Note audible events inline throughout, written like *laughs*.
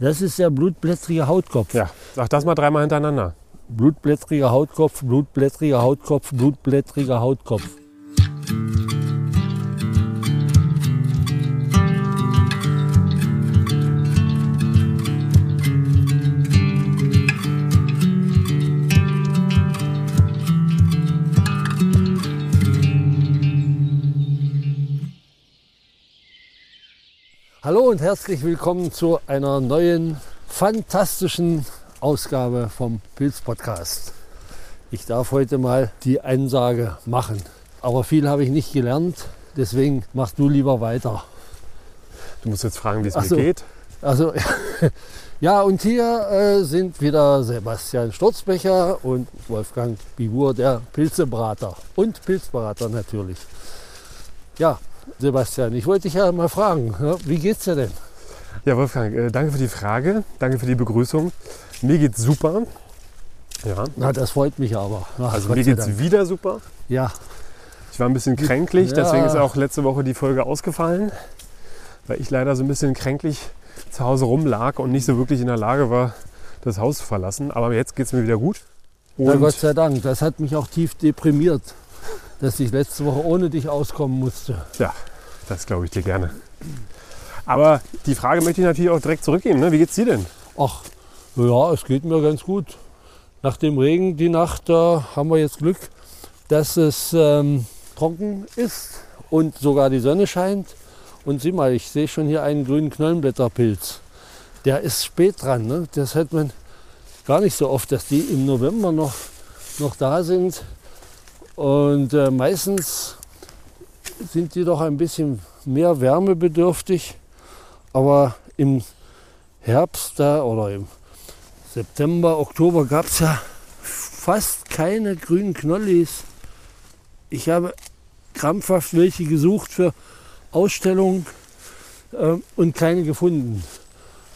Das ist der blutblättrige Hautkopf. Ja, sag das mal dreimal hintereinander. Blutblättriger Hautkopf, blutblättriger Hautkopf, blutblättriger Hautkopf. Hallo und herzlich willkommen zu einer neuen fantastischen Ausgabe vom Pilz Podcast. Ich darf heute mal die Ansage machen, aber viel habe ich nicht gelernt, deswegen machst du lieber weiter. Du musst jetzt fragen, wie es Ach mir geht. Also *laughs* ja, und hier äh, sind wieder Sebastian Sturzbecher und Wolfgang Bibur, der Pilzebrater und Pilzberater natürlich. Ja, Sebastian, ich wollte dich ja mal fragen, ja, wie geht's dir denn? Ja, Wolfgang, äh, danke für die Frage. Danke für die Begrüßung. Mir geht's super. Ja, Na, das freut mich aber. Ach, also Gott mir geht's Dank. wieder super. Ja, Ich war ein bisschen kränklich, Ja. deswegen ist auch letzte Woche die Folge ausgefallen, weil ich leider so ein bisschen kränklich zu Hause rumlag und nicht so wirklich in der Lage war, das Haus zu verlassen. Aber jetzt geht's mir wieder gut. na Und Gott sei Dank. Das hat mich auch tief deprimiert, dass ich letzte Woche ohne dich auskommen musste. ja, das glaube ich dir gerne. Aber die Frage möchte ich natürlich auch direkt zurückgeben. Ne? Wie geht's dir denn? Ach, ja, es geht mir ganz gut. Nach dem Regen die Nacht, da haben wir jetzt Glück, dass es ähm, trocken ist und sogar die Sonne scheint. Und sieh mal, ich sehe schon hier einen grünen Knollenblätterpilz. Der ist spät dran. Ne? Das hat man gar nicht so oft, dass die im November noch, noch da sind. Und äh, meistens sind die doch ein bisschen mehr wärmebedürftig. Aber im Herbst da oder im September, Oktober gab es ja fast keine grünen Knollis. Ich habe krampfhaft welche gesucht für Ausstellungen äh, und keine gefunden.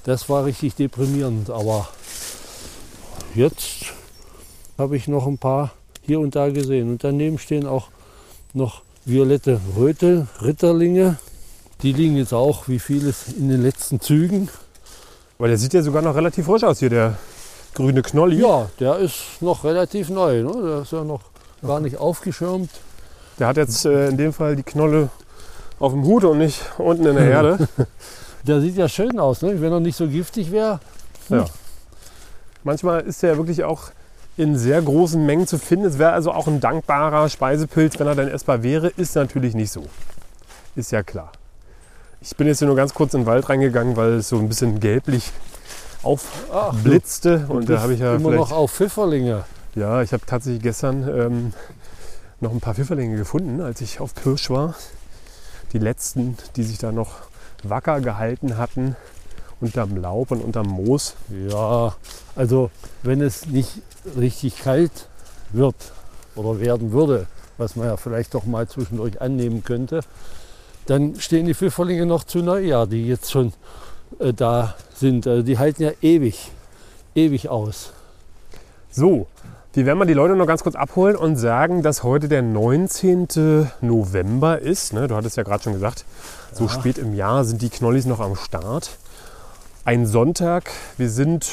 Das war richtig deprimierend, aber jetzt habe ich noch ein paar hier und da gesehen. Und daneben stehen auch noch violette Röte, Ritterlinge. Die liegen jetzt auch wie vieles in den letzten Zügen. Weil der sieht ja sogar noch relativ frisch aus hier, der grüne Knolli. Ja, der ist noch relativ neu. Ne? Der ist ja noch gar nicht aufgeschirmt. Der hat jetzt äh, in dem Fall die Knolle auf dem Hut und nicht unten in der Erde. *laughs* *laughs* Der sieht ja schön aus, ne? wenn er nicht so giftig wäre. Ja. Manchmal ist er wirklich auch in sehr großen Mengen zu finden. Es wäre also auch ein dankbarer Speisepilz, wenn er dann essbar wäre. Ist natürlich nicht so. Ist ja klar. Ich bin jetzt hier nur ganz kurz in den Wald reingegangen, weil es so ein bisschen gelblich aufblitzte. und da habe ich ja immer noch auf Pfifferlinge. ja, ich habe tatsächlich gestern ähm, noch ein paar Pfifferlinge gefunden, als ich auf Pirsch war. Die letzten, die sich da noch wacker gehalten hatten unterm Laub und unterm Moos. Ja, also wenn es nicht richtig kalt wird oder werden würde, was man ja vielleicht doch mal zwischendurch annehmen könnte, dann stehen die Pfifferlinge noch zu Neujahr, die jetzt schon äh, da sind. Also die halten ja ewig, ewig aus. So, wir werden mal die Leute noch ganz kurz abholen und sagen, dass heute der 19. November ist. Ne, du hattest ja gerade schon gesagt, so Ja. spät im Jahr sind die Knollis noch am Start. Ein Sonntag. Wir sind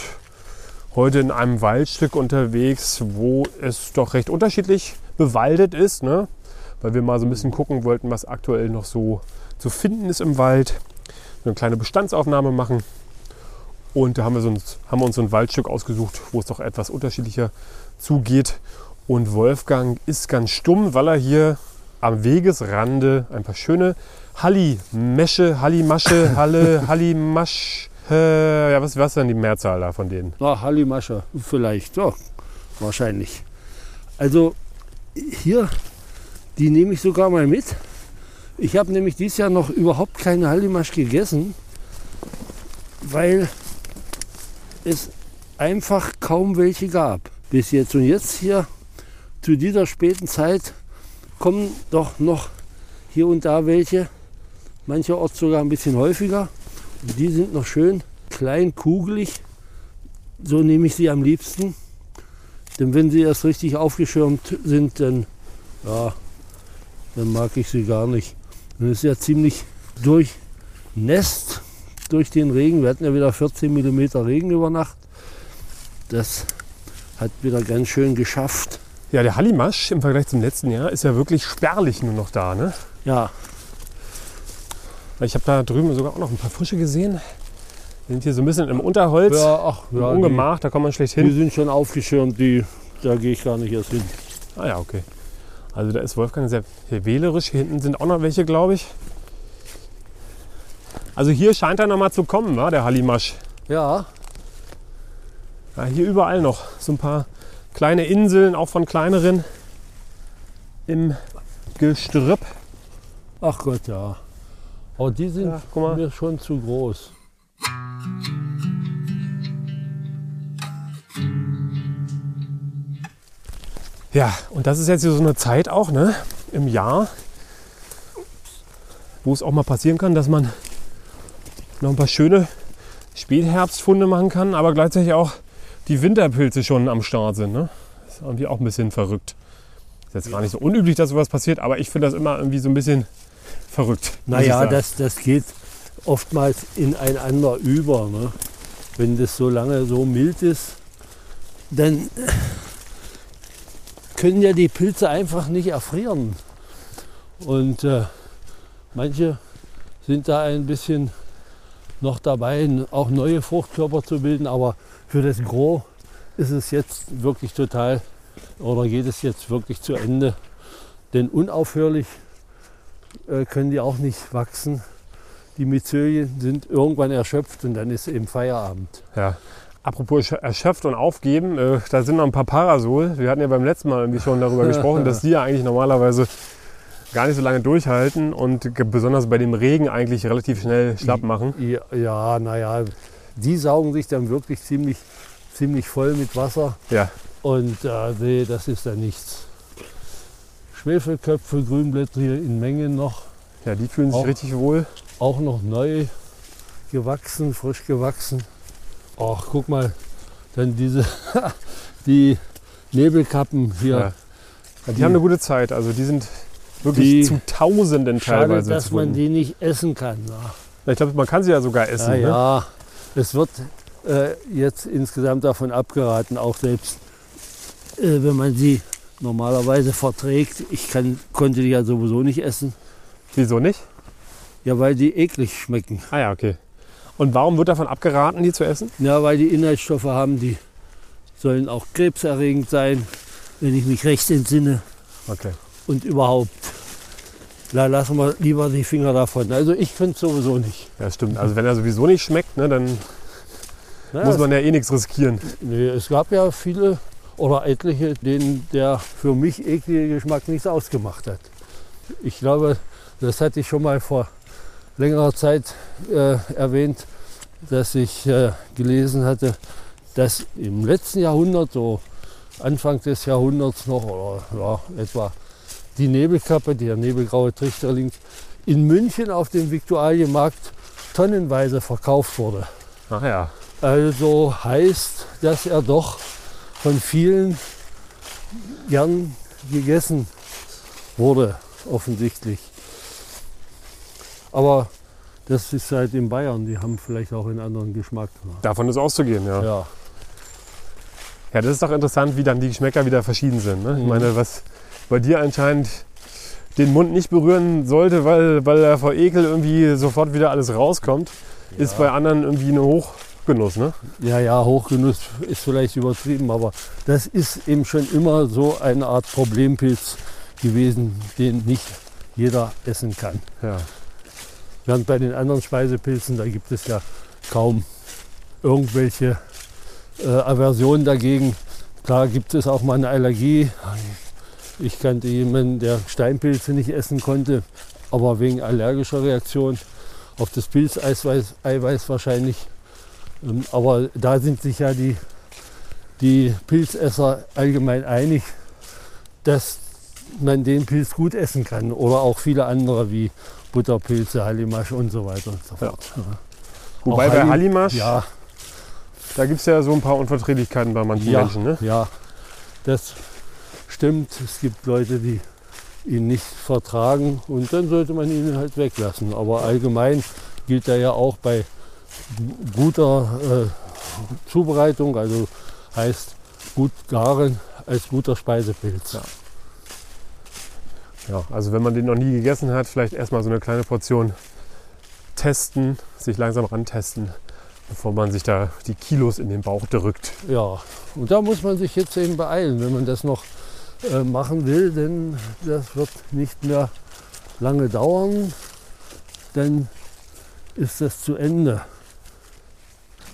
heute in einem Waldstück unterwegs, wo es doch recht unterschiedlich bewaldet ist. Ne? Weil wir mal so ein bisschen gucken wollten, was aktuell noch so zu finden ist im Wald. Eine kleine Bestandsaufnahme machen. Und da haben wir, so ein, haben wir uns so ein Waldstück ausgesucht, wo es doch etwas unterschiedlicher zugeht. Und Wolfgang ist ganz stumm, weil er hier am Wegesrande ein paar schöne Halli-Mesche, Halli-Masche, Halle, *laughs* Halli-Masch. Äh, ja, was ist denn die Mehrzahl da von denen? Na, Hallimasche, vielleicht, ja, wahrscheinlich. Also hier, die nehme ich sogar mal mit. Ich habe nämlich dieses Jahr noch überhaupt keine Hallimasch gegessen, weil es einfach kaum welche gab bis jetzt. Und jetzt hier zu dieser späten Zeit kommen doch noch hier und da welche, mancherorts sogar ein bisschen häufiger. Die sind noch schön klein, kugelig. So nehme ich sie am liebsten. Denn wenn sie erst richtig aufgeschirmt sind, dann, ja, dann mag ich sie gar nicht. Es ist ja ziemlich durchnässt. durch den Regen. Wir hatten ja wieder 14 mm Regen über Nacht. Das hat wieder ganz schön geschafft. Ja, der Hallimasch im Vergleich zum letzten Jahr ist ja wirklich spärlich nur noch da. Ne? Ja, Ich habe da drüben sogar auch noch ein paar Frische gesehen. Die sind hier so ein bisschen im Unterholz, ja ach, ja, die, Ungemach, da kommt man schlecht die hin. sind schon aufgeschirmt, die, da gehe ich gar nicht erst hin. Ah ja, okay. Also da ist Wolfgang sehr, sehr wählerisch. Hier hinten sind auch noch welche, glaube ich. Also hier scheint er noch mal zu kommen, wa, der Hallimasch. Ja, Ja, hier überall noch so ein paar kleine Inseln, auch von kleineren im Gestrüpp. ach Gott, ja. Aber die sind Ja, mir schon zu groß. Ja, und das ist jetzt hier so eine Zeit auch, ne, im Jahr, wo es auch mal passieren kann, dass man noch ein paar schöne Spätherbstfunde machen kann, aber gleichzeitig auch die Winterpilze schon am Start sind. Ne? Das ist irgendwie auch ein bisschen verrückt. Ist jetzt gar nicht so unüblich, dass sowas passiert, aber ich finde das immer irgendwie so ein bisschen verrückt. Naja, das, das geht oftmals ineinander über. Ne? Wenn das so lange so mild ist, dann können ja die Pilze einfach nicht erfrieren. Und äh, manche sind da ein bisschen noch dabei, auch neue Fruchtkörper zu bilden. Aber für das Gros ist es jetzt wirklich total, oder geht es jetzt wirklich zu Ende. Denn unaufhörlich äh, können die auch nicht wachsen. Die Myzelien sind irgendwann erschöpft und dann ist eben Feierabend. Ja. Apropos ersch- erschöpft und aufgeben, äh, da sind noch ein paar Parasol. Wir hatten ja beim letzten Mal irgendwie schon darüber *laughs* gesprochen, dass die ja eigentlich normalerweise gar nicht so lange durchhalten und besonders bei dem Regen eigentlich relativ schnell schlapp machen. Ja, ja naja, die saugen sich dann wirklich ziemlich, ziemlich voll mit Wasser Ja, und äh, nee, das ist dann nichts. Schwefelköpfe, Grünblättrige in Mengen noch, ja die fühlen sich Auch. richtig wohl. auch noch neu gewachsen, frisch gewachsen. Ach, guck mal, dann diese, *laughs* die Nebelkappen hier. Ja. Ja, die haben eine gute Zeit. Also die sind wirklich Die- zu Tausenden Schade, teilweise. dass man die nicht essen kann. Ja, Ich glaube, man kann sie ja sogar essen. Ja, Ne? ja, es wird äh, jetzt insgesamt davon abgeraten, auch selbst äh, wenn man sie normalerweise verträgt. Ich kann, konnte die ja sowieso nicht essen, Wieso nicht? ja, weil die eklig schmecken. Ah ja, okay. Und warum wird davon abgeraten, die zu essen? Ja, weil die Inhaltsstoffe haben, die sollen auch krebserregend sein, wenn ich mich recht entsinne. Okay. Und überhaupt, da lassen wir lieber die Finger davon. Also ich finde es sowieso nicht. Ja, stimmt. Also wenn er sowieso nicht schmeckt, ne, dann Naja, muss man ja eh nichts riskieren. Nee, es gab ja viele oder etliche, denen der für mich eklige Geschmack nichts ausgemacht hat. Ich glaube, das hatte ich schon mal vor längerer Zeit äh, erwähnt, dass ich äh, gelesen hatte, dass im letzten Jahrhundert, so Anfang des Jahrhunderts noch, oder ja, etwa die Nebelkappe, der nebelgraue Trichterling, in München auf dem Viktualienmarkt tonnenweise verkauft wurde. Ach ja. Also heißt, dass er doch von vielen gern gegessen wurde, offensichtlich. Aber das ist halt in Bayern, die haben vielleicht auch einen anderen Geschmack. Davon ist auszugehen, ja. Ja, Ja, das ist doch interessant, wie dann die Geschmäcker wieder verschieden sind. Ne? Ich Mhm. meine, was bei dir anscheinend den Mund nicht berühren sollte, weil, weil er vor Ekel irgendwie sofort wieder alles rauskommt, ist bei anderen irgendwie ein Hochgenuss. Ne? ja, ja, Hochgenuss ist vielleicht übertrieben, aber das ist eben schon immer so eine Art Problempilz gewesen, den nicht jeder essen kann. Ja. Während bei den anderen Speisepilzen, da gibt es ja kaum irgendwelche äh, Aversionen dagegen. Klar gibt es auch mal eine Allergie. Ich kannte jemanden, der Steinpilze nicht essen konnte, aber wegen allergischer Reaktion auf das Pilzeiweiß Eiweiß wahrscheinlich. Ähm, Aber da sind sich ja die, die Pilzesser allgemein einig, dass man den Pilz gut essen kann oder auch viele andere wie Butterpilze, Hallimasch und so weiter und so Ja. fort. Wobei Auch bei Halli- Hallimasch, Ja, da gibt es ja so ein paar Unverträglichkeiten bei manchen Ja. Menschen. Ne? ja, das stimmt. Es gibt Leute, die ihn nicht vertragen und dann sollte man ihn halt weglassen. Aber allgemein gilt da ja auch bei guter äh, Zubereitung, also heißt gut garen als guter Speisepilz. Ja. Ja, also wenn man den noch nie gegessen hat, vielleicht erstmal so eine kleine Portion testen, sich langsam rantesten, bevor man sich da die Kilos in den Bauch drückt. Ja, und da muss man sich jetzt eben beeilen, wenn man das noch äh, machen will, denn das wird nicht mehr lange dauern, dann ist das zu Ende.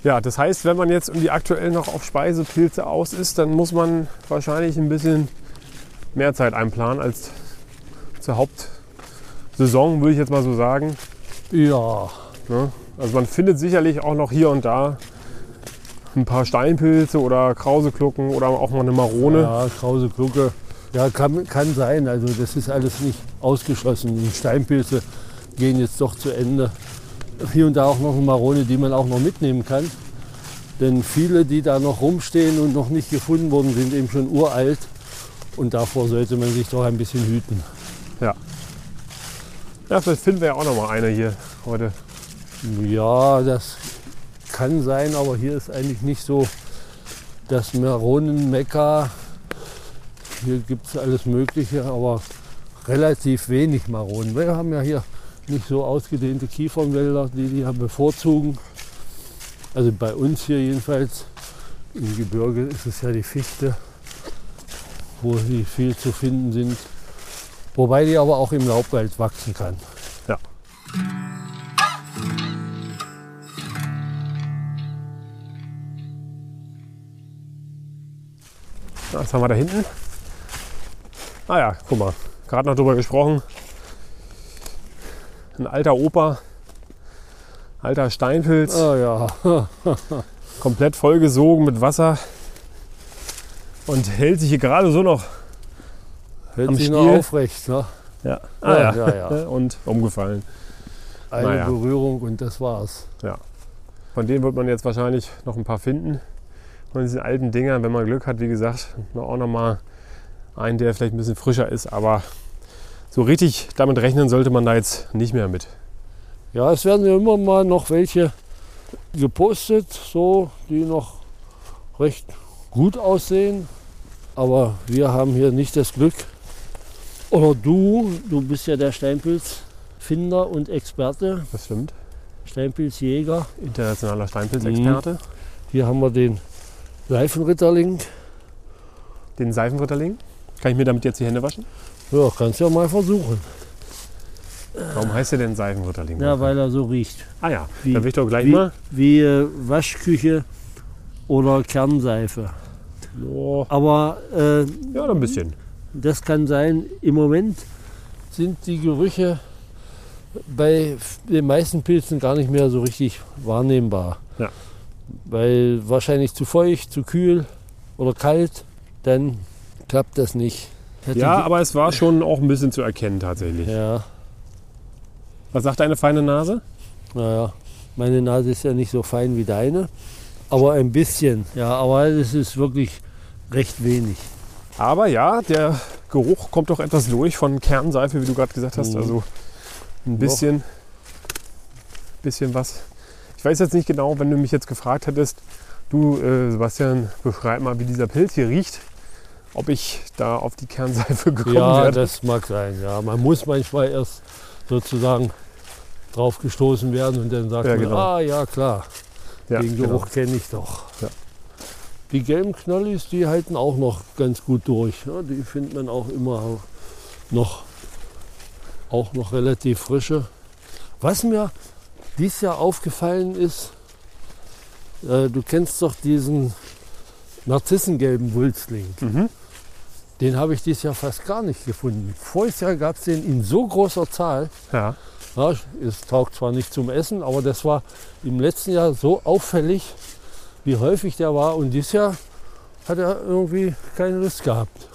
Ja, das heißt, wenn man jetzt irgendwie aktuell noch auf Speisepilze aus ist, dann muss man wahrscheinlich ein bisschen mehr Zeit einplanen als zur Hauptsaison, würde ich jetzt mal so sagen. Ja, Ne? Also man findet sicherlich auch noch hier und da ein paar Steinpilze oder Krauseklucken oder auch mal eine Marone. ja Krause Glucke. Ja, kann, kann sein. Also das ist alles nicht ausgeschlossen. Die Steinpilze gehen jetzt doch zu Ende. Hier und da auch noch eine Marone, die man auch noch mitnehmen kann. Denn viele, die da noch rumstehen und noch nicht gefunden wurden, sind eben schon uralt. Und davor sollte man sich doch ein bisschen hüten. Ja, vielleicht finden wir ja auch noch mal eine hier heute. Ja, das kann sein, aber hier ist eigentlich nicht so das Maronenmekka. Hier gibt es alles Mögliche, aber relativ wenig Maronen. Wir haben ja hier nicht so ausgedehnte Kiefernwälder, die die bevorzugen. Also bei uns hier jedenfalls. Im Gebirge ist es ja die Fichte, wo sie viel zu finden sind. Wobei die aber auch im Laubwald wachsen kann. Ja, Was haben wir da hinten? Ah ja, guck mal, gerade noch drüber gesprochen. Ein alter Opa, alter Steinpilz, Ah ja, *laughs* komplett vollgesogen mit Wasser und hält sich hier gerade so noch. hält Am sich noch Stiel. aufrecht. Ne? Ja, Ah, ja, ja, ja. *laughs* und umgefallen. Eine Naja. Berührung und das war's. Von denen wird man jetzt wahrscheinlich noch ein paar finden. Von diesen alten Dingern, wenn man Glück hat, wie gesagt, noch auch noch mal einen, der vielleicht ein bisschen frischer ist. Aber so richtig damit rechnen sollte man da jetzt nicht mehr mit. Ja, es werden ja immer mal noch welche gepostet, so, die noch recht gut aussehen. Aber wir haben hier nicht das Glück. Oder du, du bist ja der Steinpilzfinder und Experte, Das stimmt. Steinpilzjäger. Internationaler Steinpilzexperte. Hier haben wir den Seifenritterling. Den Seifenritterling. Kann ich mir damit jetzt die Hände waschen? Ja, kannst ja mal versuchen. Warum heißt der denn Seifenritterling? Ja, weil er so riecht. ah ja, Wie- dann will ich doch gleich wie- mal. Wie äh, Waschküche oder Kernseife. Oh, Aber äh, ja, ein bisschen. Das kann sein. Im Moment sind die Gerüche bei den meisten Pilzen gar nicht mehr so richtig wahrnehmbar. Ja. Weil wahrscheinlich zu feucht, zu kühl oder kalt, dann klappt das nicht. Hätte Ja, aber es war schon auch ein bisschen zu erkennen tatsächlich. ja, Was sagt deine feine Nase? naja, meine Nase ist ja nicht so fein wie deine, aber ein bisschen. Ja, aber es ist wirklich recht wenig. Aber ja, der Geruch kommt doch etwas durch von Kernseife, wie du gerade gesagt hast. Mhm. Also ein bisschen, bisschen was. Ich weiß jetzt nicht genau, wenn du mich jetzt gefragt hättest, du äh, Sebastian, beschreib mal, wie dieser Pilz hier riecht, ob ich da auf die Kernseife *laughs* gekommen Ja, wäre. das mag sein. Ja, man muss manchmal erst sozusagen drauf gestoßen werden und dann sagt Ja, man, genau. ah ja klar, ja, den genau. Geruch kenne ich doch. Ja. Die gelben Knollis, die halten auch noch ganz gut durch. Ja, die findet man auch immer noch, auch noch relativ frische. Was mir dieses Jahr aufgefallen ist, äh, du kennst doch diesen narzissengelben Wulstling. Mhm. Den habe ich dieses Jahr fast gar nicht gefunden. Voriges Jahr gab es den in so großer Zahl. Ja, Ja, es taugt zwar nicht zum Essen, aber das war im letzten Jahr so auffällig, wie häufig der war. Und dieses Jahr hat er irgendwie keine Lust gehabt.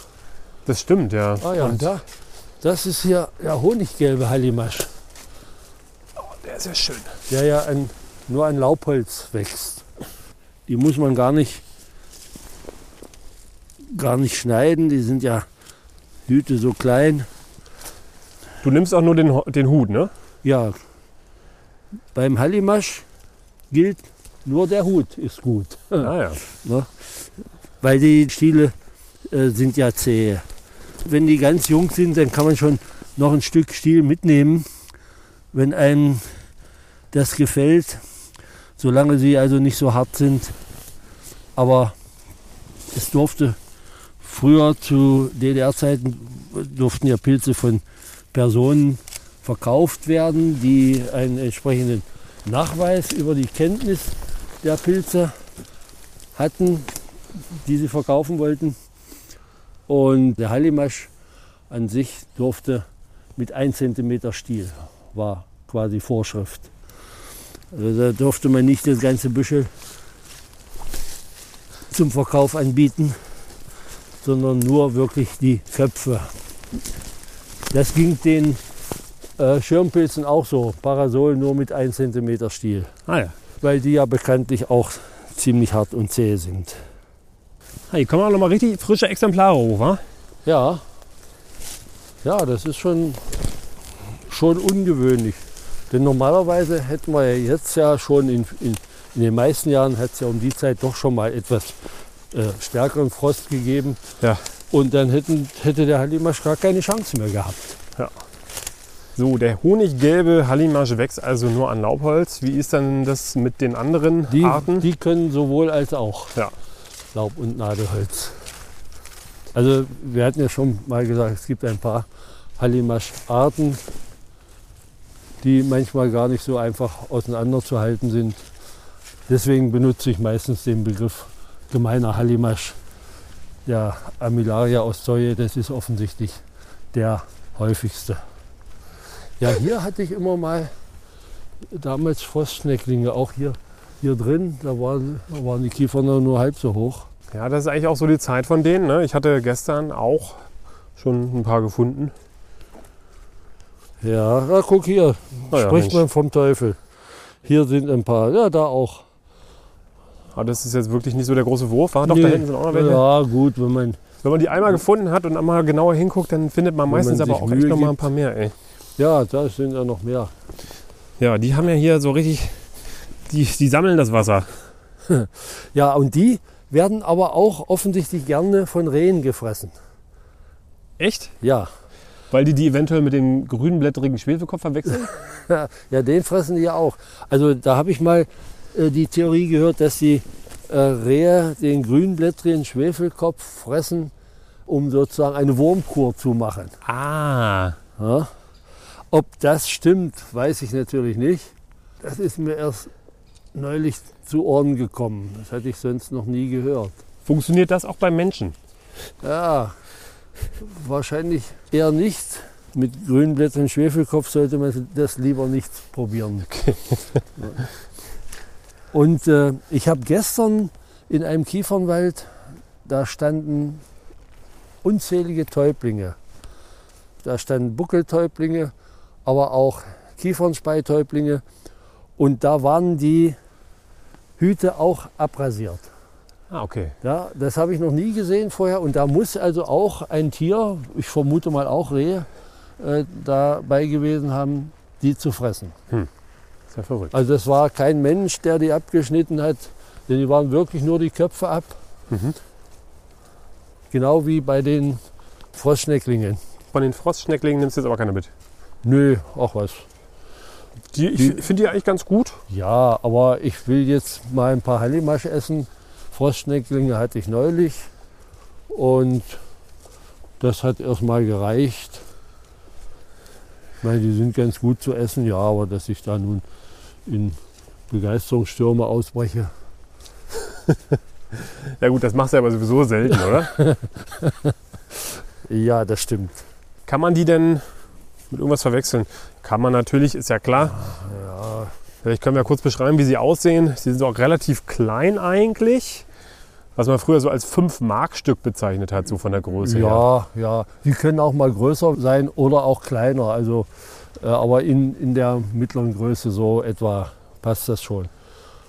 das stimmt, ja. Ah ja, Und da, das ist hier der honiggelbe Hallimasch, der ist ja schön. der ja an, nur an Laubholz wächst. Die muss man gar nicht, gar nicht schneiden. Die sind ja Hüte so klein. Du nimmst auch nur den, den Hut, ne? Ja, beim Hallimasch gilt, nur der Hut ist gut. Ah, ja. *laughs* Ne? Weil die Stiele äh, sind ja zäh. Wenn die ganz jung sind, dann kann man schon noch ein Stück Stiel mitnehmen, wenn einem das gefällt, solange sie also nicht so hart sind. Aber es durfte früher zu DDR-Zeiten durften ja Pilze von Personen verkauft werden, die einen entsprechenden Nachweis über die Kenntnis der Pilze hatten, die sie verkaufen wollten. Und der Hallimasch an sich durfte mit 1 cm Stiel, war quasi Vorschrift. Also da durfte man nicht das ganze Büschel zum Verkauf anbieten, sondern nur wirklich die Köpfe. Das ging den äh, Schirmpilzen auch so. Parasol nur mit 1 cm Stiel. Ah ja. Weil die ja bekanntlich auch ziemlich hart und zäh sind. Ah, Hier kommen auch noch mal richtig frische Exemplare hoch, wa? Ja. Ja, das ist schon, schon ungewöhnlich. Denn normalerweise hätten wir ja jetzt ja schon in, in, in den meisten Jahren hat es ja um die Zeit doch schon mal etwas äh, stärkeren Frost gegeben. Ja. Und dann hätten, hätte der Hallimasch gar keine Chance mehr gehabt. So, der honiggelbe Hallimasch wächst also nur an Laubholz. Wie ist dann das mit den anderen Die, Arten? die können sowohl als auch Ja. Laub- und Nadelholz. Also wir hatten ja schon mal gesagt, es gibt ein paar Hallimasch-Arten, die manchmal gar nicht so einfach auseinanderzuhalten sind. Deswegen benutze ich meistens den Begriff gemeiner Hallimasch. Der Amilaria aus Zeue, das ist offensichtlich der häufigste. Ja, hier hatte ich immer mal damals Frostschnecklinge, auch hier, hier drin. Da waren, da waren die Kiefern nur halb so hoch. Ja, das ist eigentlich auch so die Zeit von denen. Ne? Ich hatte gestern auch schon ein paar gefunden. Ja, na, guck hier, Ah ja, spricht Mensch. man vom Teufel. Hier sind ein paar, ja, da auch. Aber das ist jetzt wirklich nicht so der große Wurf. War? Doch, da Nee, hinten sind auch noch welche. Ja, gut, wenn man, Wenn man die einmal gefunden hat und einmal genauer hinguckt, dann findet man meistens man aber auch echt noch mal ein paar mehr. Ey. ja, da sind ja noch mehr. Ja, die haben ja hier so richtig, die, die sammeln das Wasser. *laughs* Ja, und die werden aber auch offensichtlich gerne von Rehen gefressen. Echt? Ja, Weil die die eventuell mit dem grünblättrigen Schwefelkopf verwechseln? *laughs* ja, den fressen die ja auch. Also da habe ich mal äh, die Theorie gehört, dass die äh, Rehe den grünblättrigen Schwefelkopf fressen, um sozusagen eine Wurmkur zu machen. ah. Ja? Ob das stimmt, weiß ich natürlich nicht. Das ist mir erst neulich zu Ohren gekommen. Das hatte ich sonst noch nie gehört. Funktioniert das auch beim Menschen? Ja, wahrscheinlich eher nicht. Mit Grünblättern Schwefelkopf sollte man das lieber nicht probieren. Und äh, ich habe gestern in einem Kiefernwald, da standen unzählige Täublinge. Da standen Buckeltäublinge, aber auch Kiefernspeitäublinge. Und da waren die Hüte auch abrasiert. Ah, okay. Ja, das habe ich noch nie gesehen vorher. Und da muss also auch ein Tier, ich vermute mal auch Rehe, äh, dabei gewesen haben, die zu fressen. Ist ja verrückt. Also das war kein Mensch, der die abgeschnitten hat, denn die waren wirklich nur die Köpfe ab. Mhm. Genau wie bei den Frostschnecklingen. Von den Frostschnecklingen nimmst du jetzt aber keine mit. Nö, auch was. Die, ich finde die eigentlich ganz gut. Ja, aber ich will jetzt mal ein paar Hallimasch essen. Frostschnecklinge hatte ich neulich und das hat erstmal gereicht. Ich meine, die sind ganz gut zu essen, ja, aber dass ich da nun in Begeisterungsstürme ausbreche. *laughs* Ja gut, das machst du aber sowieso selten, oder? *laughs* Ja, das stimmt. Kann man die denn mit irgendwas verwechseln? Kann man natürlich, ist ja klar. Ja, Vielleicht können wir kurz beschreiben, wie sie aussehen. Sie sind auch relativ klein eigentlich. Was man früher so als 5-Mark-Stück bezeichnet hat, so von der Größe her. ja, ja. Die können auch mal größer sein oder auch kleiner. Also, aber in, in der mittleren Größe so etwa passt das schon.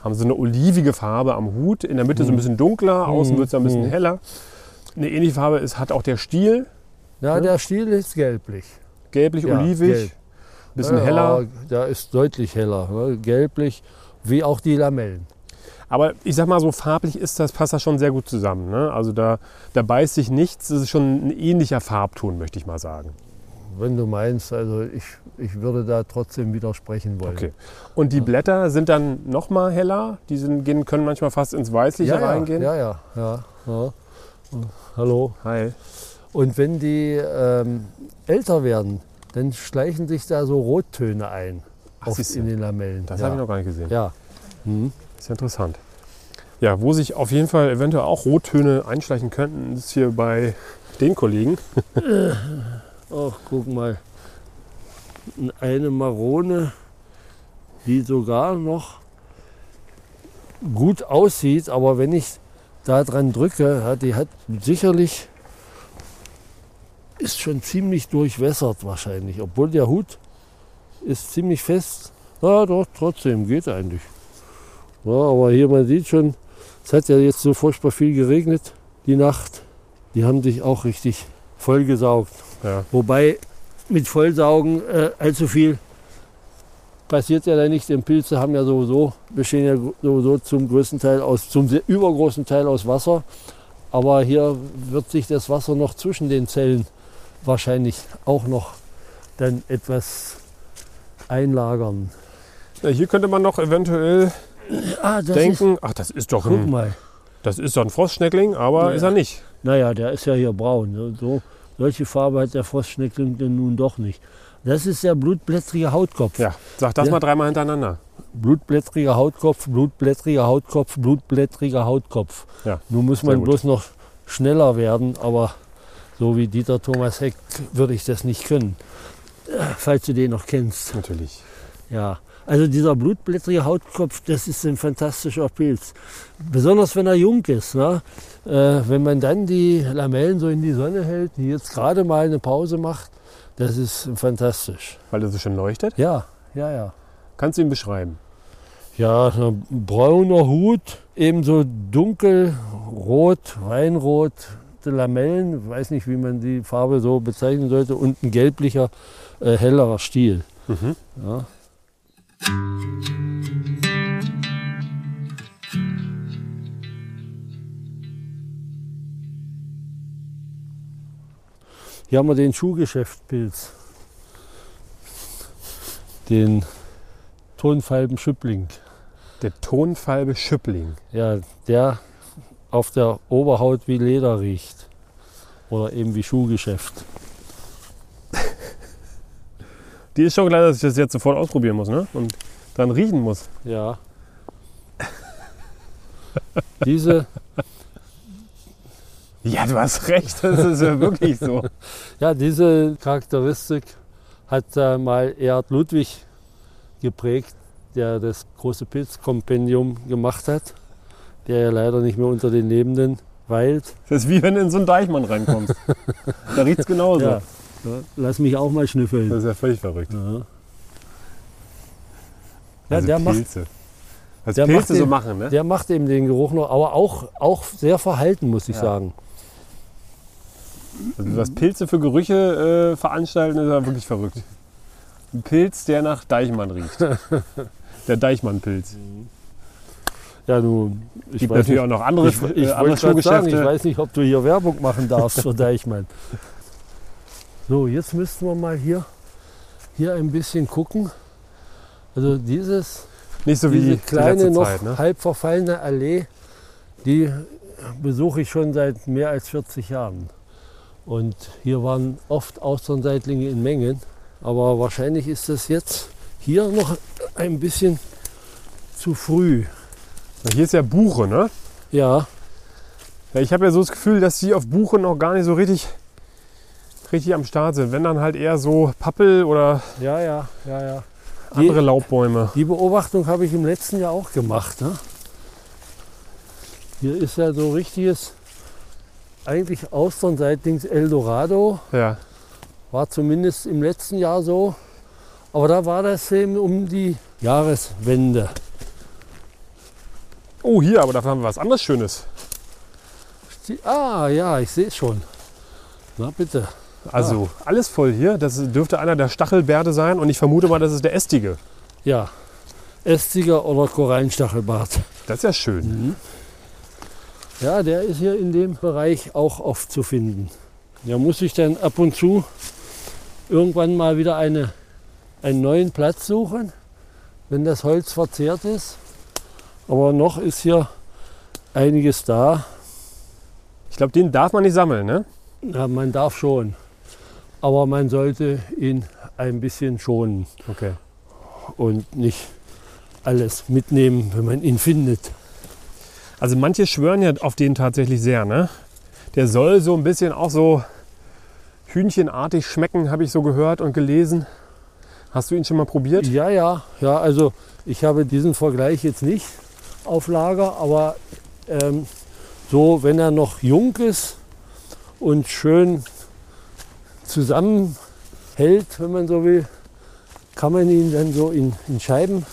Haben so eine olivige Farbe am Hut, in der Mitte so ein bisschen dunkler, außen Mhm. wird es ein bisschen Mhm. heller. Eine ähnliche Farbe ist, hat auch der Stiel, Ja, Ja. der Stiel ist gelblich. gelblich, Ja, olivig, gelb. ein bisschen Ja, heller. Der ist deutlich heller, ne? gelblich wie auch die Lamellen. Aber ich sag mal so, farblich ist das, passt das schon sehr gut zusammen. Ne? Also da, da beißt sich nichts. Das ist schon ein ähnlicher Farbton, möchte ich mal sagen. Wenn du meinst, also ich, ich würde da trotzdem widersprechen wollen. Okay. Und die Blätter sind dann noch mal heller? Die sind, gehen, können manchmal fast ins Weißliche Ja, ja, reingehen? ja, ja, ja, ja. Hallo. Hi. Und wenn die ähm, älter werden, dann schleichen sich da so Rottöne ein. Ach, in den Lamellen. Das ja. habe ich noch gar nicht gesehen. Ja. Das ist ja interessant. Ja, wo sich auf jeden Fall eventuell auch Rottöne einschleichen könnten, ist hier bei den Kollegen. *laughs* Ach, guck mal. Eine Marone, die sogar noch gut aussieht, aber wenn ich da dran drücke, die hat sicherlich, ist schon ziemlich durchwässert wahrscheinlich, obwohl der Hut ist ziemlich fest. Ja, doch, trotzdem, geht eigentlich. Ja, aber hier, man sieht schon, es hat ja jetzt so furchtbar viel geregnet, die Nacht. Die haben sich auch richtig vollgesaugt. Ja. Wobei mit Vollsaugen äh, allzu viel passiert ja da nicht, denn Pilze haben ja sowieso, bestehen ja sowieso zum größten Teil aus, zum sehr übergroßen Teil aus Wasser. Aber hier wird sich das Wasser noch zwischen den Zellen wahrscheinlich auch noch dann etwas einlagern. Ja, hier könnte man noch eventuell Ah, denken, ach, das ist doch Guck ein, mal. das ist doch ein Frostschneckling, aber Ja. ist er nicht. Naja, der ist ja hier braun. So, solche Farbe hat der Frostschneckling denn nun doch nicht. Das ist der blutblättrige Hautkopf. Ja, sag das Ja. mal dreimal hintereinander. Blutblättriger Hautkopf, blutblättriger Hautkopf, blutblättriger Hautkopf. Ja, Nun muss man bloß noch schneller werden, aber so wie Dieter Thomas Heck würde ich das nicht können. Äh, Falls du den noch kennst. Natürlich. Ja. Also dieser blutblättrige Hautkopf, das ist ein fantastischer Pilz. Besonders wenn er jung ist. Ne? Äh, wenn man dann die Lamellen so in die Sonne hält, die jetzt gerade mal eine Pause macht, das ist fantastisch. Weil er so schön leuchtet. Ja, ja, ja. Kannst du ihn beschreiben? Ja, ein brauner Hut, ebenso dunkelrot, weinrot, Lamellen, weiß nicht, wie man die Farbe so bezeichnen sollte, und ein gelblicher, äh, hellerer Stiel. Mhm. Ja. Hier haben wir den Schuhgeschäftpilz, den Tonfalbenschüppling. Der Tonfalbe Schüppling. Ja, der auf der Oberhaut wie Leder riecht. Oder eben wie Schuhgeschäft. Die ist schon klar, dass ich das jetzt sofort ausprobieren muss ne? und dran riechen muss. Ja. Diese, Ja, du hast recht, das ist ja wirklich so. *laughs* ja, diese Charakteristik hat äh, mal Erhard Ludwig geprägt, der das große Pilzkompendium gemacht hat, der ja leider nicht mehr unter den Lebenden weilt. Das ist wie wenn du in so einen Deichmann reinkommst. *laughs* Da riecht es genauso. Ja. Ja, lass mich auch mal schnüffeln. Das ist ja völlig verrückt. Ja, ja also der, macht, Pilze. Was der Pilze macht so den- machen, ne? der macht eben den Geruch noch, aber auch, auch sehr verhalten, muss ich Ja. sagen. Also was Pilze für Gerüche äh, veranstalten, ist ja wirklich verrückt. Ein Pilz, der nach Deichmann riecht. *laughs* Der Deichmann-Pilz. Ja, nun, ich Gibt weiß natürlich nicht, auch noch andere, ich, ich äh, andere sagen, ich weiß nicht, ob du hier Werbung machen darfst für *laughs* Deichmann. So, jetzt müssten wir mal hier, hier ein bisschen gucken. Also dieses, Nicht so wie diese die kleine, noch Zeit. Ne? halb verfallene Allee, die besuche ich schon seit mehr als 40 Jahren. Und hier waren oft Austernseitlinge in Mengen. Aber wahrscheinlich ist das jetzt hier noch ein bisschen zu früh. Hier ist ja Buche, ne? Ja, Ja, ich habe ja so das Gefühl, dass die auf Buche noch gar nicht so richtig, richtig am Start sind. Wenn dann halt eher so Pappel oder ja, ja, ja, ja. Die- andere Laubbäume. Die Beobachtung habe ich im letzten Jahr auch gemacht. Ne? Hier ist ja so richtiges, eigentlich Austernseitings Eldorado, Ja. war zumindest im letzten Jahr so. Aber da war das eben um die Jahreswende. Oh, hier, aber dafür haben wir was anderes Schönes. Die- Ah ja, ich sehe es schon. Na bitte. Also alles voll hier. Das dürfte einer der Stachelbärde sein und ich vermute mal, das ist der ästige. Ja, Ästiger oder Korallenstachelbart. Das ist ja schön. Ja, der ist hier in dem Bereich auch oft zu finden. Da muss ich dann ab und zu irgendwann mal wieder eine, einen neuen Platz suchen, wenn das Holz verzehrt ist. Aber noch ist hier einiges da. Ich glaube, den darf man nicht sammeln, ne? Ja, man darf schon, aber man sollte ihn ein bisschen schonen Okay. und nicht alles mitnehmen, wenn man ihn findet. Also manche schwören ja auf den tatsächlich sehr, ne? Der soll so ein bisschen auch so hühnchenartig schmecken, habe ich so gehört und gelesen. Hast du ihn schon mal probiert? Ja, ja, ja, also ich habe diesen Vergleich jetzt nicht auf Lager, aber ähm, so, wenn er noch jung ist und schön zusammenhält, wenn man so will, kann man ihn dann so in, in Scheiben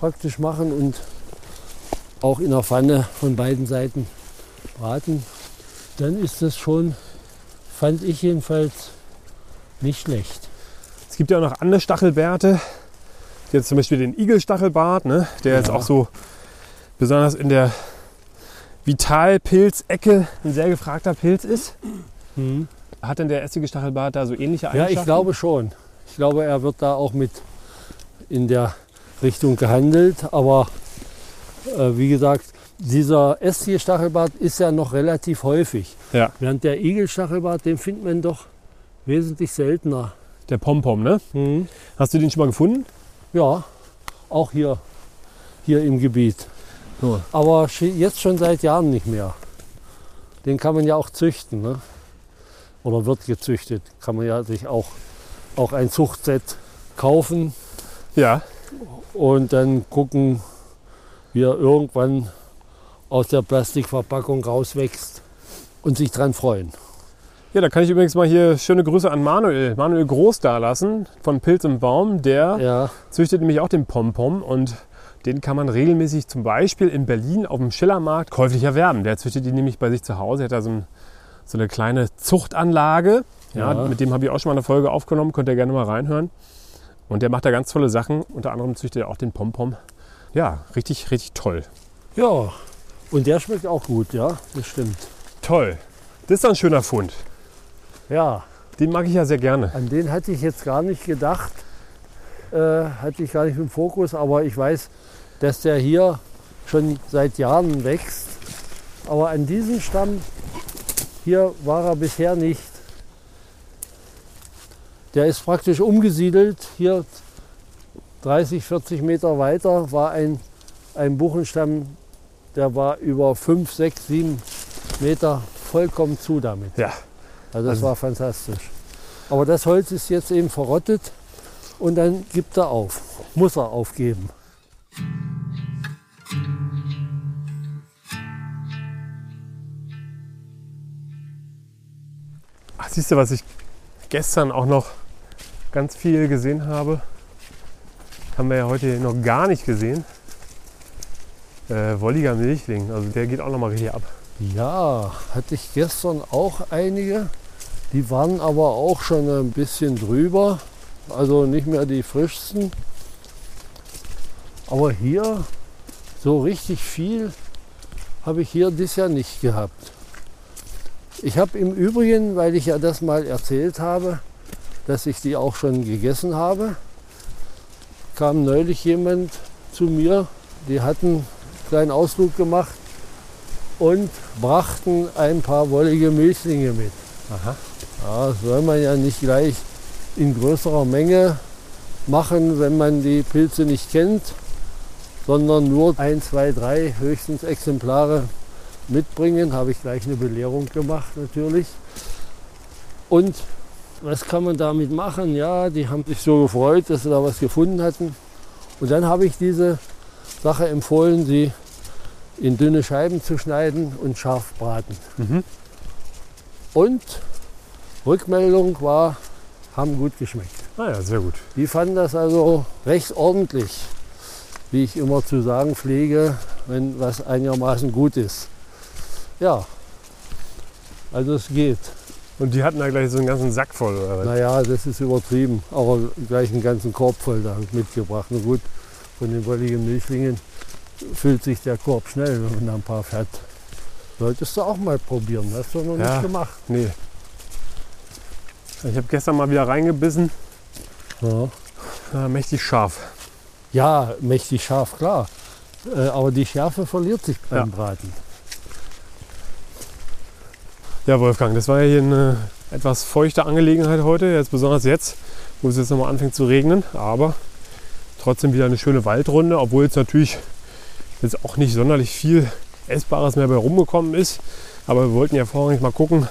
praktisch machen und auch in der Pfanne von beiden Seiten braten. Dann ist das schon, fand ich jedenfalls, nicht schlecht. Es gibt ja auch noch andere Stachelbärte. Jetzt zum Beispiel den Igelstachelbart, ne? der jetzt Ja. auch so besonders in der Vitalpilzecke ein sehr gefragter Pilz ist. Hat denn der ästige Stachelbart da so ähnliche Ja, Eigenschaften? ich glaube schon. Ich glaube, er wird da auch mit in der Richtung gehandelt. Aber äh, wie gesagt, dieser ästige Stachelbart ist ja noch relativ häufig. Ja, Während der Igelstachelbart, den findet man doch wesentlich seltener. der Pompom, ne? Hast du den schon mal gefunden? Ja, auch hier, hier im Gebiet. So. Aber jetzt schon seit Jahren nicht mehr. Den kann man ja auch züchten. Ne? Oder wird gezüchtet. Kann man ja sich auch, auch ein Zuchtset kaufen Ja. und dann gucken, wie er irgendwann aus der Plastikverpackung rauswächst und sich dran freuen. Ja, da kann ich übrigens mal hier schöne Grüße an Manuel, Manuel Groß da lassen von Pilz im Baum. Der Ja, züchtet nämlich auch den Pompom und den kann man regelmäßig zum Beispiel in Berlin auf dem Schillermarkt käuflich erwerben. Der züchtet die nämlich bei sich zu Hause. Er hat da so, ein, so eine kleine Zuchtanlage. Ja, Ja. Mit dem habe ich auch schon mal eine Folge aufgenommen. Könnt ihr gerne mal reinhören. Und der macht da ganz tolle Sachen. Unter anderem züchtet er auch den Pompom. Ja, richtig, richtig toll. ja. Und der schmeckt auch gut, ja, das stimmt. Toll. Das ist ein schöner Fund. Ja, Den mag ich ja sehr gerne. An den hatte ich jetzt gar nicht gedacht, äh, hatte ich gar nicht im Fokus, aber ich weiß, dass der hier schon seit Jahren wächst. Aber an diesem Stamm hier war er bisher nicht. Der ist praktisch umgesiedelt. Hier 30, 40 Meter weiter war ein, ein Buchenstamm, der war über 5, 6, 7 Meter vollkommen zu damit. Ja. Also das Also- war fantastisch. Aber das Holz ist jetzt eben verrottet und dann gibt er auf. Muss er aufgeben. Ach, siehst du, was ich gestern auch noch ganz viel gesehen habe? Haben wir ja heute noch gar nicht gesehen. Äh, Wolliger Milchling, also der geht auch noch mal richtig ab. Ja, hatte ich gestern auch einige. Die waren aber auch schon ein bisschen drüber. Also nicht mehr die frischsten. Aber hier so richtig viel habe ich hier dieses Jahr nicht gehabt. Ich habe im Übrigen, weil ich ja das mal erzählt habe, dass ich die auch schon gegessen habe, kam neulich jemand zu mir, die hatten einen kleinen Ausflug gemacht und brachten ein paar wollige Milchlinge mit. Aha. Ja, das soll man ja nicht gleich in größerer Menge machen, wenn man die Pilze nicht kennt, sondern nur ein, zwei, drei höchstens Exemplare mitbringen. Habe ich gleich eine Belehrung gemacht natürlich. Und was kann man damit machen? Ja, die haben sich so gefreut, dass sie da was gefunden hatten. Und dann habe ich diese Sache empfohlen, sie in dünne Scheiben zu schneiden und scharf braten. Mhm. Und Rückmeldung war, haben gut geschmeckt. Ah ja, sehr gut. Die fanden das also recht ordentlich, wie ich immer zu sagen pflege, wenn was einigermaßen gut ist. Ja, also es geht. Und die hatten da gleich so einen ganzen Sack voll, oder was? Naja, das ist übertrieben, aber gleich einen ganzen Korb voll da mitgebracht. Na gut, von den wolligen Milchlingen füllt sich der Korb schnell, wenn man da ein paar fährt. Solltest du auch mal probieren. Hast du noch Ja. nicht gemacht. Nee. Ich habe gestern mal wieder reingebissen. Ja. Ja, mächtig scharf. Ja, mächtig scharf, klar. Äh, aber die Schärfe verliert sich beim Ja. Braten. Ja, Wolfgang, das war ja hier eine etwas feuchte Angelegenheit heute, jetzt besonders jetzt, wo es jetzt nochmal anfängt zu regnen. Aber trotzdem wieder eine schöne Waldrunde, obwohl jetzt natürlich jetzt auch nicht sonderlich viel Essbares mehr bei rumgekommen ist. Aber wir wollten ja vorrangig mal gucken,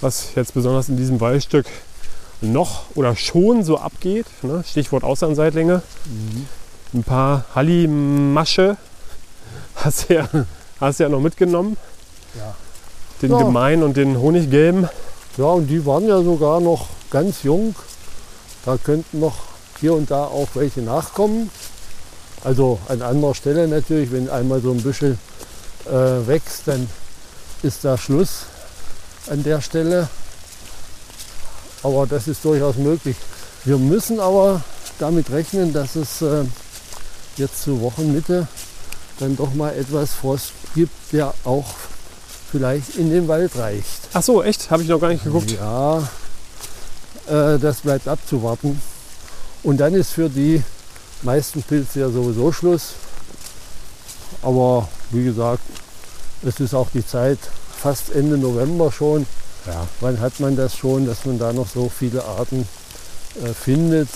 was jetzt besonders in diesem Waldstück noch oder schon so abgeht. Ne? Stichwort Auslandseitlinge. Ein paar Hallimasche hast du ja, hast du ja noch mitgenommen. Ja. Den Ja. gemeinen und den honiggelben. Ja, und die waren ja sogar noch ganz jung. Da könnten noch hier und da auch welche nachkommen. Also an anderer Stelle natürlich, wenn einmal so ein Büschel äh, wächst, dann ist da Schluss an der Stelle. Aber das ist durchaus möglich. Wir müssen aber damit rechnen, dass es äh, jetzt zur Wochenmitte dann doch mal etwas Frost gibt, der auch vielleicht in den Wald reicht. Ach so, echt? Habe ich noch gar nicht geguckt. Ja, äh, das bleibt abzuwarten. Und dann ist für die meisten Pilze ja sowieso Schluss. Aber wie gesagt, es ist auch die Zeit, fast Ende November schon. Ja. Wann hat man das schon, dass man da noch so viele Arten äh, findet?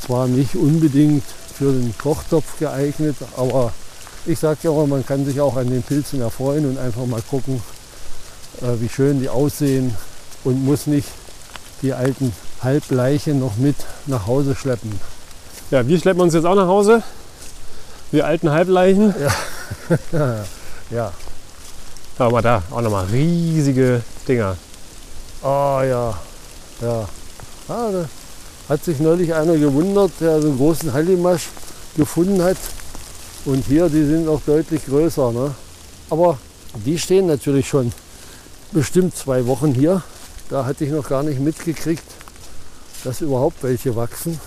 Zwar nicht unbedingt für den Kochtopf geeignet, aber ich sage ja immer, man kann sich auch an den Pilzen erfreuen und einfach mal gucken, äh, wie schön die aussehen und muss nicht die alten Halbleichen noch mit nach Hause schleppen. ja, wir schleppen uns jetzt auch nach Hause. Wir alten Halbleichen. Ja, *laughs* Aber mal da, auch nochmal riesige Dinger. ah ja, ja. Ah, da hat sich neulich einer gewundert, der so einen großen Hallimasch gefunden hat. Und hier, die sind noch deutlich größer. Ne? Aber die stehen natürlich schon bestimmt zwei Wochen hier. Da hatte ich noch gar nicht mitgekriegt, dass überhaupt welche wachsen.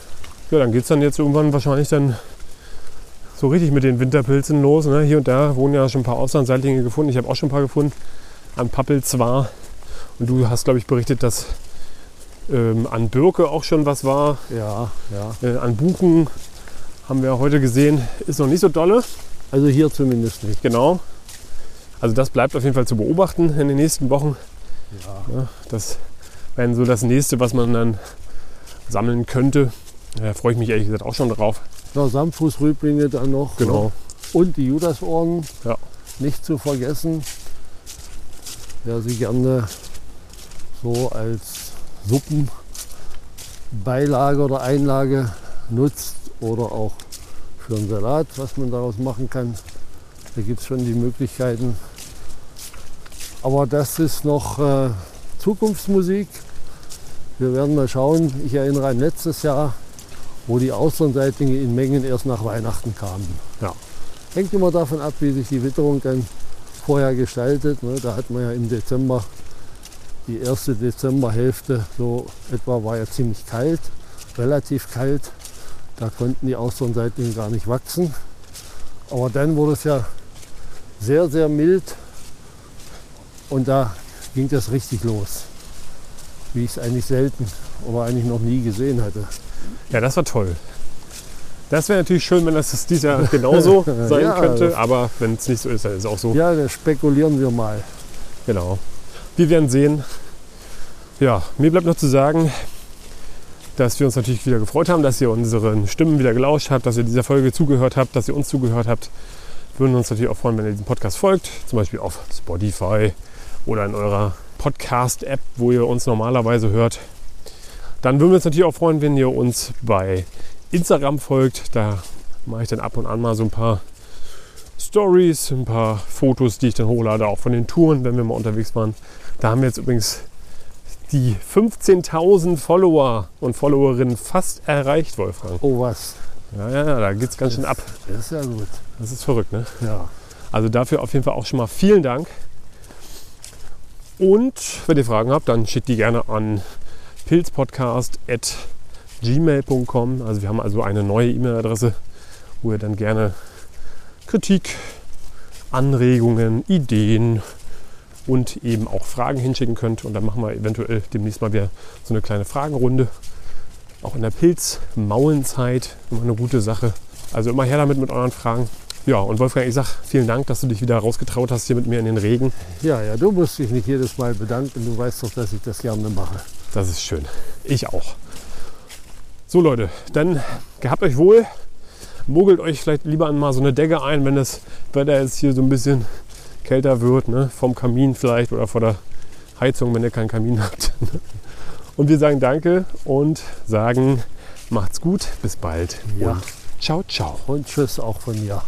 Ja, dann geht es dann jetzt irgendwann wahrscheinlich dann so richtig mit den Winterpilzen los. Ne? Hier und da wurden ja schon ein paar Auslandsseitlinge gefunden. Ich habe auch schon ein paar gefunden. An Pappel zwar. Und du hast, glaube ich, berichtet, dass ähm, an Birke auch schon was war. Ja, ja. Äh, an Buchen haben wir heute gesehen, ist noch nicht so dolle. Also hier zumindest nicht. Genau. Also das bleibt auf jeden Fall zu beobachten in den nächsten Wochen. Ja. Ja, das wäre so das nächste, was man dann sammeln könnte. Da freue ich mich ehrlich gesagt auch schon drauf. Ja, Samtfußrüblinge dann noch. Genau. Ne? Und die Judasohren. Ja. Nicht zu vergessen. Wer sie gerne so als Suppenbeilage oder Einlage nutzt oder auch für einen Salat, was man daraus machen kann. Da gibt es schon die Möglichkeiten. Aber das ist noch äh, Zukunftsmusik. Wir werden mal schauen. Ich erinnere an letztes Jahr, wo die Austernseitlinge in Mengen erst nach Weihnachten kamen. Ja. Hängt immer davon ab, wie sich die Witterung dann vorher gestaltet. Ne? Da hat man ja im Dezember, die erste Dezemberhälfte, so etwa war ja ziemlich kalt, relativ kalt. Da konnten die Austernseitlinge gar nicht wachsen. Aber dann wurde es ja sehr, sehr mild und da ging das richtig los. Wie ich es eigentlich selten oder eigentlich noch nie gesehen hatte. Ja, das war toll. Das wäre natürlich schön, wenn das dieses *laughs* Jahr genauso *laughs* sein Ja, könnte. Aber wenn es nicht so ist, dann ist es auch so. Ja, da spekulieren wir mal. Genau. Wir werden sehen. Ja, mir bleibt noch zu sagen, dass wir uns natürlich wieder gefreut haben, dass ihr unseren Stimmen wieder gelauscht habt, dass ihr dieser Folge zugehört habt, dass ihr uns zugehört habt. Wir würden uns natürlich auch freuen, wenn ihr diesem Podcast folgt, zum Beispiel auf Spotify oder in eurer Podcast-App, wo ihr uns normalerweise hört. Dann würden wir uns natürlich auch freuen, wenn ihr uns bei Instagram folgt. Da mache ich dann ab und an mal so ein paar Stories, ein paar Fotos, die ich dann hochlade, auch von den Touren, wenn wir mal unterwegs waren. Da haben wir jetzt übrigens die 15.000 Follower und Followerinnen fast erreicht, Wolfgang. Oh was, Ja, ja, ja, da geht es ganz schön ab. das ist ja gut. Das ist verrückt, ne? Ja. Also dafür auf jeden Fall auch schon mal vielen Dank. Und wenn ihr Fragen habt, dann schickt die gerne an pilzpodcast.gmail.com. Also wir haben also eine neue E-Mail-Adresse wo ihr dann gerne Kritik, Anregungen, Ideen und eben auch Fragen hinschicken könnt. Und dann machen wir eventuell demnächst mal wieder so eine kleine Fragenrunde. Auch in der Pilz-Maulenzeit immer eine gute Sache. Also immer her damit mit euren Fragen. Ja, und Wolfgang, ich sag vielen Dank, dass du dich wieder rausgetraut hast hier mit mir in den Regen. Ja, ja, du musst dich nicht jedes Mal bedanken. Du weißt doch, dass ich das gerne mache. Das ist schön. Ich auch. So Leute, dann gehabt euch wohl. Mogelt euch vielleicht lieber mal so eine Decke ein, wenn das Wetter jetzt hier so ein bisschen kälter wird. Ne? Vom Kamin vielleicht oder vor der Heizung, wenn ihr keinen Kamin *laughs* habt. Und wir sagen Danke und sagen macht's gut. Bis bald. Ja. Und ciao, ciao. Und tschüss auch von mir.